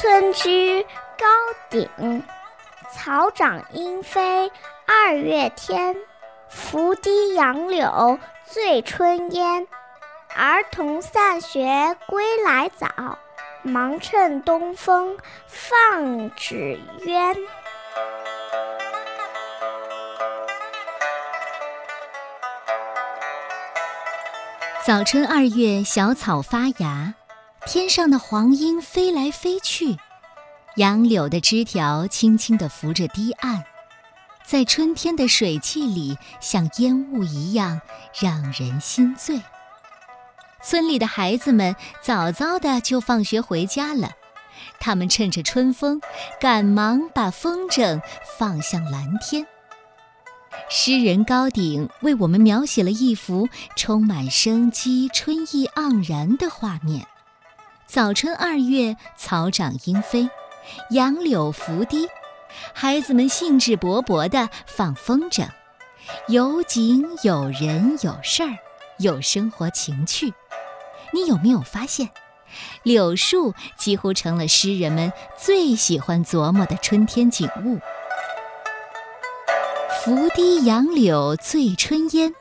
村居高鼎，草长莺飞二月天。拂堤杨柳醉春烟。儿童散学归来早，忙趁东风放纸鸢。早春二月，小草发芽，天上的黄莺飞来飞去，杨柳的枝条轻轻地拂着堤岸，在春天的水汽里，像烟雾一样，让人心醉。村里的孩子们早早的就放学回家了，他们趁着春风，赶忙把风筝放向蓝天。诗人高鼎为我们描写了一幅充满生机、春意盎然的画面。早春二月，草长莺飞，杨柳拂堤，孩子们兴致勃勃地放风筝，有景有人有事儿，有生活情趣。你有没有发现，柳树几乎成了诗人们最喜欢琢磨的春天景物？拂堤杨柳醉春烟，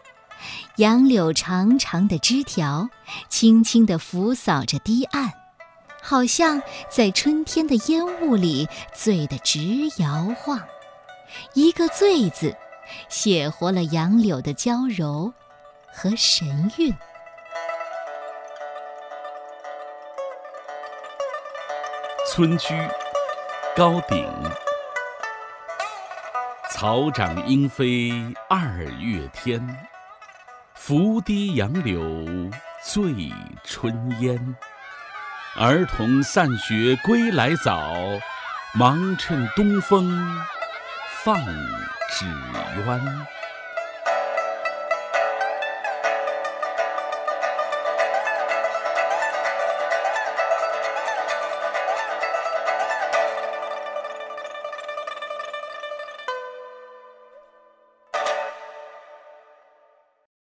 杨柳长长的枝条轻轻地拂扫着堤岸，好像在春天的烟雾里醉得直摇晃。一个“醉”字，写活了杨柳的娇柔和神韵。村居高鼎，草长莺飞二月天。拂堤杨柳醉春烟。儿童散学归来早，忙趁东风放纸鸢。